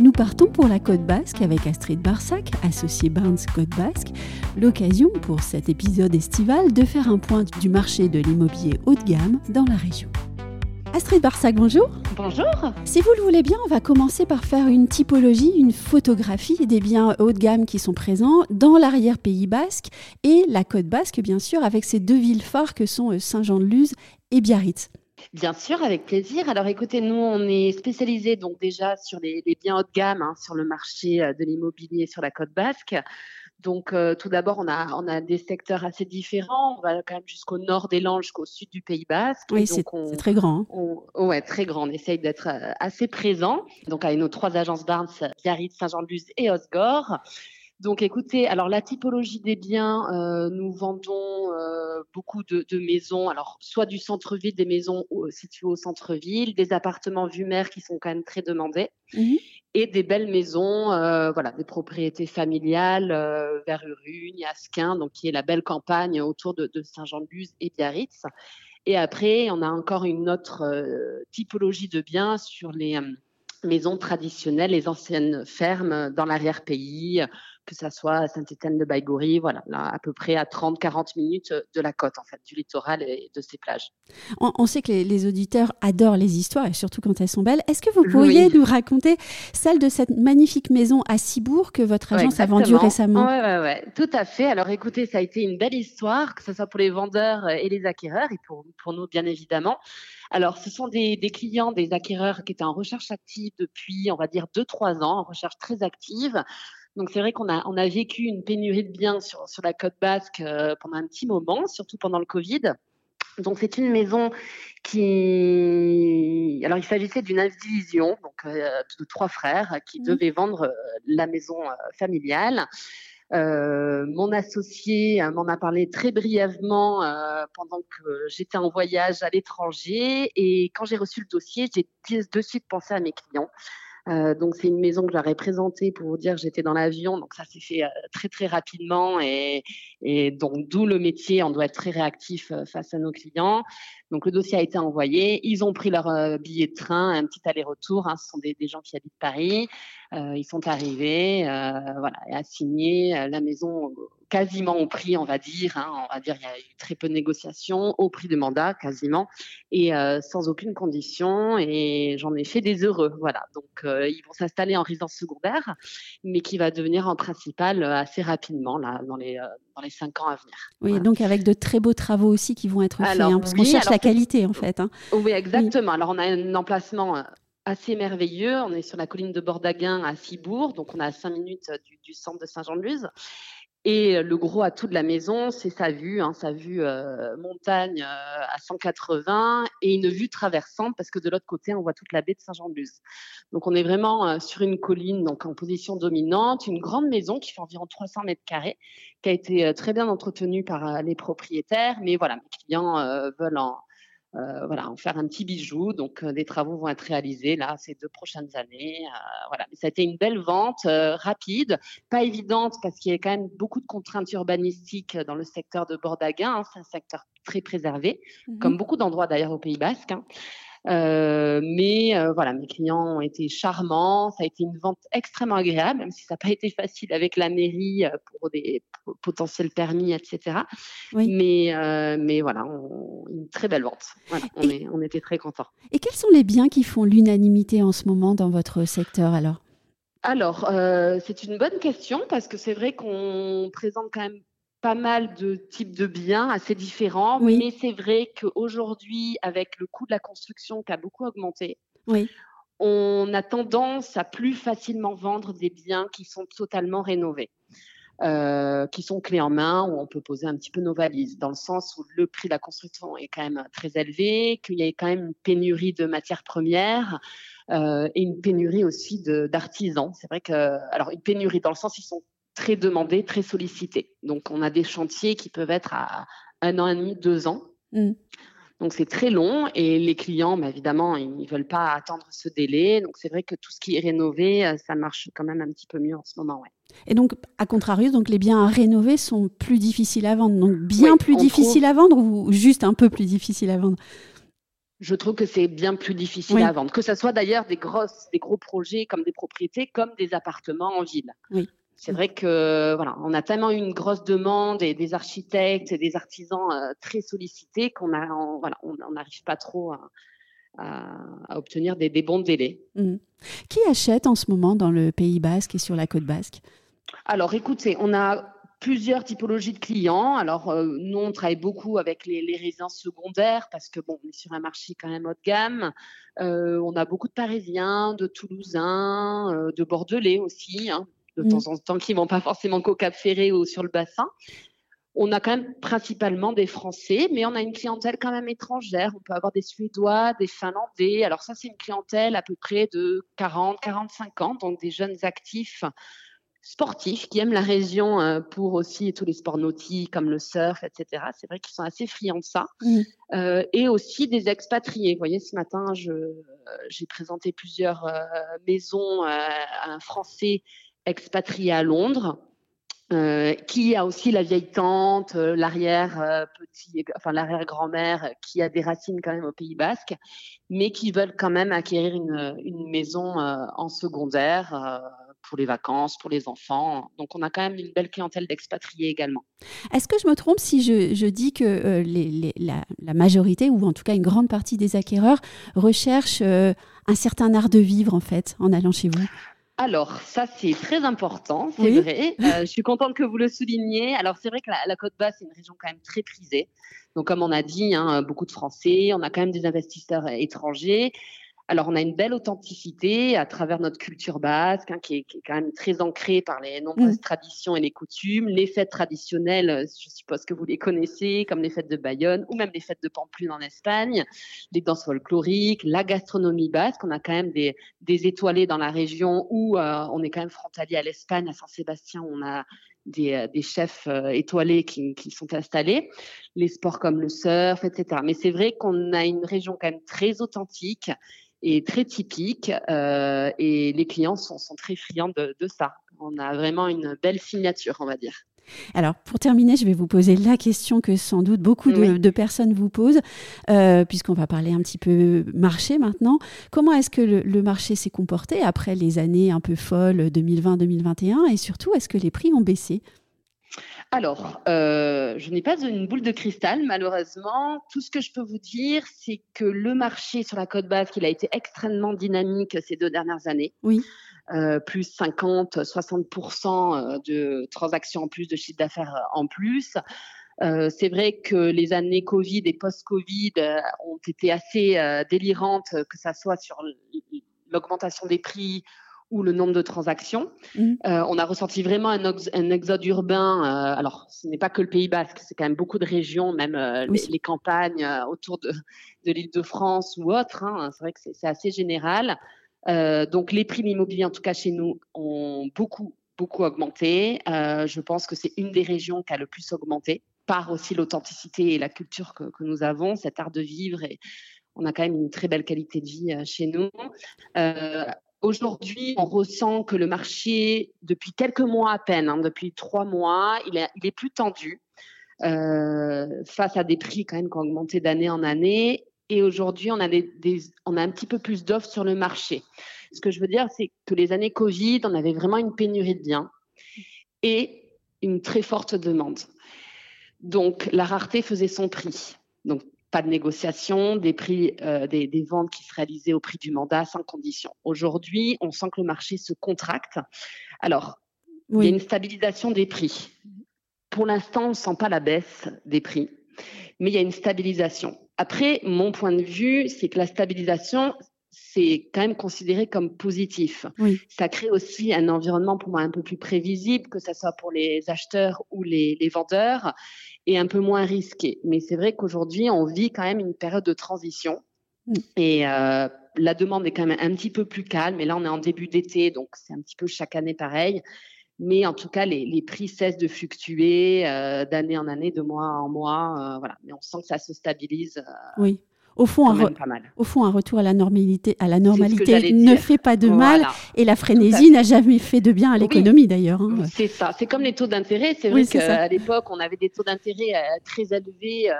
Nous partons pour la Côte Basque avec Astrid Barsac, associée Barnes Côte Basque. L'occasion pour cet épisode estival de faire un point du marché de l'immobilier haut de gamme dans la région. Astrid Barsac, bonjour. Bonjour. Si vous le voulez bien, on va commencer par faire une typologie, une photographie des biens haut de gamme qui sont présents dans l'arrière-pays basque et la côte basque, bien sûr, avec ces deux villes phares que sont euh, Saint-Jean-de-Luz et Biarritz. Bien sûr, avec plaisir. Alors écoutez, nous, on est spécialisé donc déjà sur les, biens haut de gamme, hein, sur le marché euh, de l'immobilier sur la côte basque. Donc euh, tout d'abord, on a, on a des secteurs assez différents. On va quand même jusqu'au nord des Landes, jusqu'au sud du Pays Basque. Oui, c'est très grand. Hein. On, très grand. On essaye d'être euh, assez présent. Donc avec nos trois agences Barnes, Biarritz, Saint-Jean-de-Luz et Osgore. Donc écoutez, alors la typologie des biens, euh, nous vendons euh, beaucoup de, maisons, alors soit du centre-ville, des maisons situées au centre-ville, des appartements vue mer qui sont quand même très demandés, mmh et des belles maisons, euh, voilà, des propriétés familiales vers Urugne, Asquin, donc qui est la belle campagne autour de, de Saint-Jean-de-Luz et Biarritz. Et après, on a encore une autre typologie de biens sur les maisons traditionnelles, les anciennes fermes dans l'arrière-pays, que ça soit à Saint-Étienne-de-Baïgoury, voilà, là, à peu près à 30-40 minutes de la côte, en fait, du littoral et de ses plages. On, sait que les, auditeurs adorent les histoires, et surtout quand elles sont belles. Est-ce que vous pourriez nous raconter celle de cette magnifique maison à Cibourg que votre agence a vendue récemment? Oui, ouais, ouais, tout à fait. Alors écoutez, ça a été une belle histoire, que ce soit pour les vendeurs et les acquéreurs, et pour, pour nous, bien évidemment. Alors, ce sont des, des, clients, des acquéreurs qui étaient en recherche active depuis, on va dire, 2-3 ans, en recherche très active. Donc c'est vrai qu'on a, on a vécu une pénurie de biens sur, sur la côte basque euh, pendant un petit moment, surtout pendant le Covid. Donc c'est une maison qui, alors il s'agissait d'une indivision, donc euh, de trois frères qui mmh. devaient vendre euh, la maison familiale. mon associé m'en a parlé très brièvement pendant que j'étais en voyage à l'étranger et quand j'ai reçu le dossier, j'ai de suite pensé à mes clients. Euh, donc c'est une maison que j'aurais présentée pour vous dire j'étais dans l'avion, donc ça s'est fait euh, très très rapidement et, et donc d'où le métier, on doit être très réactif euh, face à nos clients. Donc le dossier a été envoyé, ils ont pris leur euh, billet de train, un petit aller-retour. Hein, ce sont des, des, gens qui habitent Paris. Euh, ils sont arrivés, euh, voilà, et a signé la maison quasiment au prix, on va dire. Hein, on va dire il y a eu très peu de négociations, au prix de mandat quasiment, et sans aucune condition. Et j'en ai fait des heureux, voilà. Donc ils vont s'installer en résidence secondaire, mais qui va devenir en principal assez rapidement là dans les dans les cinq ans à venir. Oui, donc avec de très beaux travaux aussi qui vont être faits, hein, parce qu'on cherche la qualité en fait. Hein. Oui, exactement. Alors on a un emplacement euh, assez merveilleux. On est sur la colline de Bordaguin à Cibourg, donc on est à 5 minutes euh, du, du centre de Saint-Jean-de-Luz. Et le gros atout de la maison, c'est sa vue, hein, sa vue euh, montagne euh, à 180 et une vue traversante parce que de l'autre côté, on voit toute la baie de Saint-Jean-de-Luz. Donc on est vraiment euh, sur une colline, donc en position dominante, une grande maison qui fait environ 300 mètres carrés, qui a été très bien entretenue par les propriétaires. Mais voilà, mes clients veulent en, euh, voilà, en faire un petit bijou. Donc, euh, des travaux vont être réalisés là ces deux prochaines années. Euh, voilà, mais ça a été une belle vente rapide, pas évidente parce qu'il y a quand même beaucoup de contraintes urbanistiques dans le secteur de Bordaguin. Hein. c'est un secteur très préservé, mmh comme beaucoup d'endroits d'ailleurs au Pays Basque. Hein. Euh, mais euh, voilà, mes clients ont été charmants. Ça a été une vente extrêmement agréable, même si ça n'a pas été facile avec la mairie euh, pour des potentiels permis, etc. Mais, mais voilà, une très belle vente. Voilà, on, est, on était très contents. Et quels sont les biens qui font l'unanimité en ce moment dans votre secteur alors? Alors, c'est une bonne question parce que c'est vrai qu'on présente quand même pas mal de types de biens assez différents, mais c'est vrai qu'aujourd'hui, avec le coût de la construction qui a beaucoup augmenté, on a tendance à plus facilement vendre des biens qui sont totalement rénovés. Euh, qui sont clés en main, où on peut poser un petit peu nos valises, dans le sens où le prix de la construction est quand même très élevé, qu'il y a quand même une pénurie de matières premières euh, et une pénurie aussi d'artisans. C'est vrai que, alors une pénurie dans le sens ils sont très demandé, très sollicité. Donc, on a des chantiers qui peuvent être à, un an et demi, deux ans. Mmh. Donc c'est très long et les clients, bah, évidemment, ils ne veulent pas attendre ce délai. Donc c'est vrai que tout ce qui est rénové, euh, ça marche quand même un petit peu mieux en ce moment. Ouais. Et donc, à contrario, donc les biens à rénover sont plus difficiles à vendre. Donc bien plus difficiles à vendre ou juste un peu plus difficiles à vendre? Je trouve que c'est bien plus difficile à vendre. Que ce soit d'ailleurs des grosses, des gros projets comme des propriétés, comme des appartements en ville. Oui. C'est vrai que voilà, on a tellement une grosse demande et des architectes et des artisans euh, très sollicités qu'on a, voilà, on n'arrive pas trop à, obtenir des, bons délais. Mmh. Qui achète en ce moment dans le Pays Basque et sur la côte basque? Alors, écoutez, on a plusieurs typologies de clients. Alors, euh, nous, on travaille beaucoup avec les, résidences secondaires parce que, bon, on est sur un marché quand même haut de gamme. Euh, on a beaucoup de Parisiens, de Toulousains, de Bordelais aussi. Hein de mmh. temps en temps qui vont pas forcément qu'au Cap Ferré ou sur le bassin. On a quand même principalement des Français, mais on a une clientèle quand même étrangère. On peut avoir des Suédois, des Finlandais. Alors ça, c'est une clientèle à peu près de 40, 45 ans, donc des jeunes actifs sportifs qui aiment la région euh, pour aussi tous les sports nautiques comme le surf, etc. C'est vrai qu'ils sont assez friands de ça. Mmh. Euh, et aussi des expatriés. Vous voyez, ce matin, j'ai présenté plusieurs euh, maisons à un Français expatrié à Londres, euh, qui a aussi la vieille tante, euh, l'arrière euh, petit, enfin l'arrière grand-mère qui a des racines quand même au Pays Basque, mais qui veulent quand même acquérir une, maison en secondaire pour les vacances, pour les enfants. Donc on a quand même une belle clientèle d'expatriés également. Est-ce que je me trompe si je, dis que la, la, majorité, ou en tout cas une grande partie des acquéreurs, recherchent un certain art de vivre en fait en allant chez vous? Alors, ça, c'est très important, c'est vrai. Euh, je suis contente que vous le souligniez. Alors, c'est vrai que la, Côte Basse, c'est une région quand même très prisée. Donc, comme on a dit, hein, beaucoup de Français, on a quand même des investisseurs étrangers. Alors, on a une belle authenticité à travers notre culture basque, hein, qui, est, quand même très ancrée par les nombreuses mm. traditions et les coutumes. Les fêtes traditionnelles, euh, je suppose que vous les connaissez, comme les fêtes de Bayonne ou même les fêtes de Pamplune en Espagne, les danses folkloriques, la gastronomie basque. On a quand même des, étoilés dans la région où euh, on est quand même frontalier à l'Espagne, à Saint-Sébastien, on a des, euh, chefs étoilés qui, qui, sont installés, les sports comme le surf, etc. Mais c'est vrai qu'on a une région quand même très authentique est très typique euh, et les clients sont, sont très friands de, de, ça. On a vraiment une belle signature, on va dire. Alors, pour terminer, je vais vous poser la question que sans doute beaucoup de, de personnes vous posent, euh, puisqu'on va parler un petit peu marché maintenant. Comment est-ce que le, le marché s'est comporté après les années un peu folles 2020-2021 et surtout, est-ce que les prix ont baissé? Alors, euh, je n'ai pas une boule de cristal, malheureusement. Tout ce que je peux vous dire, c'est que le marché sur la côte basque, il a été extrêmement dynamique ces deux dernières années. Oui. Euh, plus 50, 60% euh, de transactions en plus, de chiffre d'affaires en plus. c'est vrai que les années Covid et post-Covid ont été assez délirantes, que ça soit sur l'augmentation des prix ou le nombre de transactions. Mmh. Euh, on a ressenti vraiment un, exode urbain. Euh, alors, ce n'est pas que le Pays Basque, c'est quand même beaucoup de régions, même euh, les, campagnes autour de, l'île de France ou autres. Hein. c'est vrai que c'est assez général. donc, les prix immobiliers, en tout cas chez nous, ont beaucoup, beaucoup augmenté. je pense que c'est une des régions qui a le plus augmenté, par aussi l'authenticité et la culture que, que, nous avons, cet art de vivre et on a quand même une très belle qualité de vie chez nous. Aujourd'hui, on ressent que le marché, depuis quelques mois à peine, hein, depuis trois mois, il est, plus tendu euh, face à des prix quand même qui ont augmenté d'année en année. Et aujourd'hui, on, a on a un petit peu plus d'offres sur le marché. Ce que je veux dire, c'est que les années Covid, on avait vraiment une pénurie de biens et une très forte demande. Donc, la rareté faisait son prix. Donc, pas de négociation, des prix, euh, des, ventes qui se réalisaient au prix du mandat sans condition. Aujourd'hui, on sent que le marché se contracte. Alors, il y a une stabilisation des prix. Pour l'instant, on ne sent pas la baisse des prix, mais il y a une stabilisation. Après, mon point de vue, c'est que la stabilisation, c'est quand même considéré comme positif. Ça crée aussi un environnement pour moi un peu plus prévisible, que ce soit pour les acheteurs ou les, les vendeurs et un peu moins risqué. Mais c'est vrai qu'aujourd'hui, on vit quand même une période de transition. Mm. Et euh, la demande est quand même un petit peu plus calme. Et là, on est en début d'été, donc c'est un petit peu chaque année pareil. Mais en tout cas, les, prix cessent de fluctuer d'année en année, de mois en mois. voilà. Mais on sent que ça se stabilise. oui. Au fond, un au fond, un retour à la normalité, à la normalité ne fait pas de mal et la frénésie n'a jamais fait de bien à l'économie d'ailleurs. Hein. C'est ça. C'est comme les taux d'intérêt. C'est vrai qu'à l'époque, on avait des taux d'intérêt euh, très élevés, euh,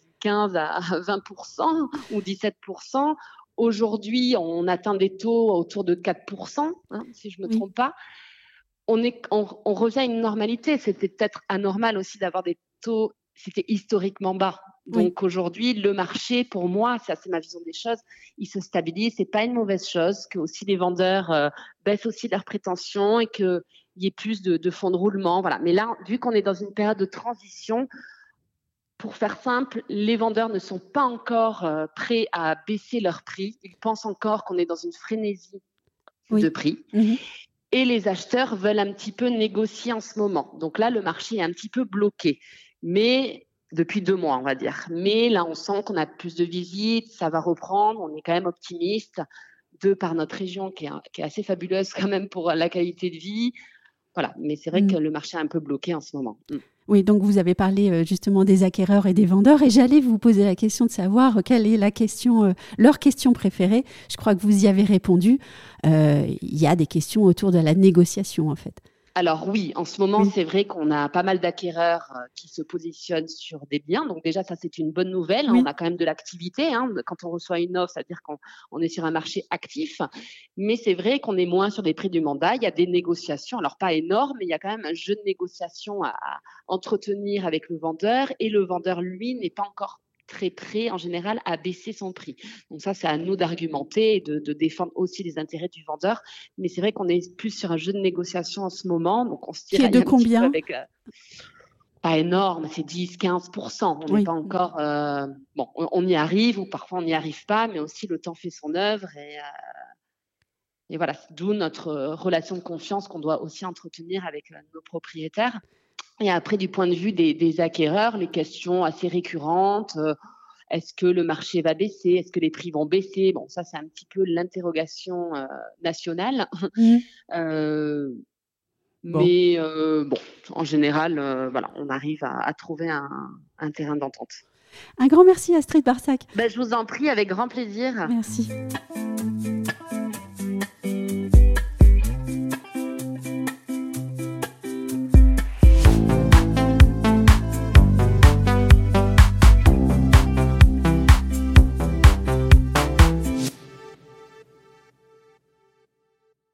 du 15 à 20% ou 17% Aujourd'hui, on atteint des taux autour de 4% hein, si je ne me trompe pas. On, est, on, on revient à une normalité. C'était peut-être anormal aussi d'avoir des taux c'était historiquement bas. Donc aujourd'hui, le marché, pour moi, c'est ma vision des choses, il se stabilise. C'est pas une mauvaise chose que aussi les vendeurs euh, baissent aussi leurs prétentions et qu'il y ait plus de, fonds de roulement. Voilà. Mais là, vu qu'on est dans une période de transition, pour faire simple, les vendeurs ne sont pas encore euh, prêts à baisser leur prix. Ils pensent encore qu'on est dans une frénésie de prix. Mhm. Et les acheteurs veulent un petit peu négocier en ce moment. Donc là, le marché est un petit peu bloqué mais depuis deux mois, on va dire. Mais là, on sent qu'on a plus de visites, ça va reprendre, on est quand même optimiste, de par notre région qui est, assez fabuleuse quand même pour la qualité de vie. Voilà, mais c'est vrai mm. que le marché est un peu bloqué en ce moment. Mm. Oui, donc vous avez parlé euh, justement des acquéreurs et des vendeurs, et j'allais vous poser la question de savoir euh, quelle est la question, euh, leur question préférée. Je crois que vous y avez répondu. Il y a des questions autour de la négociation, en fait. Alors oui, en ce moment, c'est vrai qu'on a pas mal d'acquéreurs euh, qui se positionnent sur des biens. Donc déjà, ça, c'est une bonne nouvelle. On a quand même de l'activité. Hein. Quand on reçoit une offre, c'est-à-dire qu'on est sur un marché actif. Mais c'est vrai qu'on est moins sur des prix du mandat. Il y a des négociations. Alors pas énormes, mais il y a quand même un jeu de négociation à entretenir avec le vendeur. Et le vendeur, lui, n'est pas encore très prêt en général à baisser son prix. Donc ça, c'est à nous d'argumenter et de, défendre aussi les intérêts du vendeur. Mais c'est vrai qu'on est plus sur un jeu de négociation en ce moment. Donc on se tire de combien avec, euh, pas énorme, c'est 10-15%. On n'est pas encore. Euh, bon, on, y arrive ou parfois on n'y arrive pas, mais aussi le temps fait son œuvre et. Euh, et voilà, d'où notre relation de confiance qu'on doit aussi entretenir avec nos propriétaires. Et après, du point de vue des, acquéreurs, les questions assez récurrentes, euh, est-ce que le marché va baisser? Est-ce que les prix vont baisser? Bon, ça, c'est un petit peu l'interrogation euh, nationale. Mmh. Euh, mais bon, en général, voilà, on arrive à, trouver un, terrain d'entente. Un grand merci Astrid Barsac. Ben, je vous en prie, avec grand plaisir. Merci.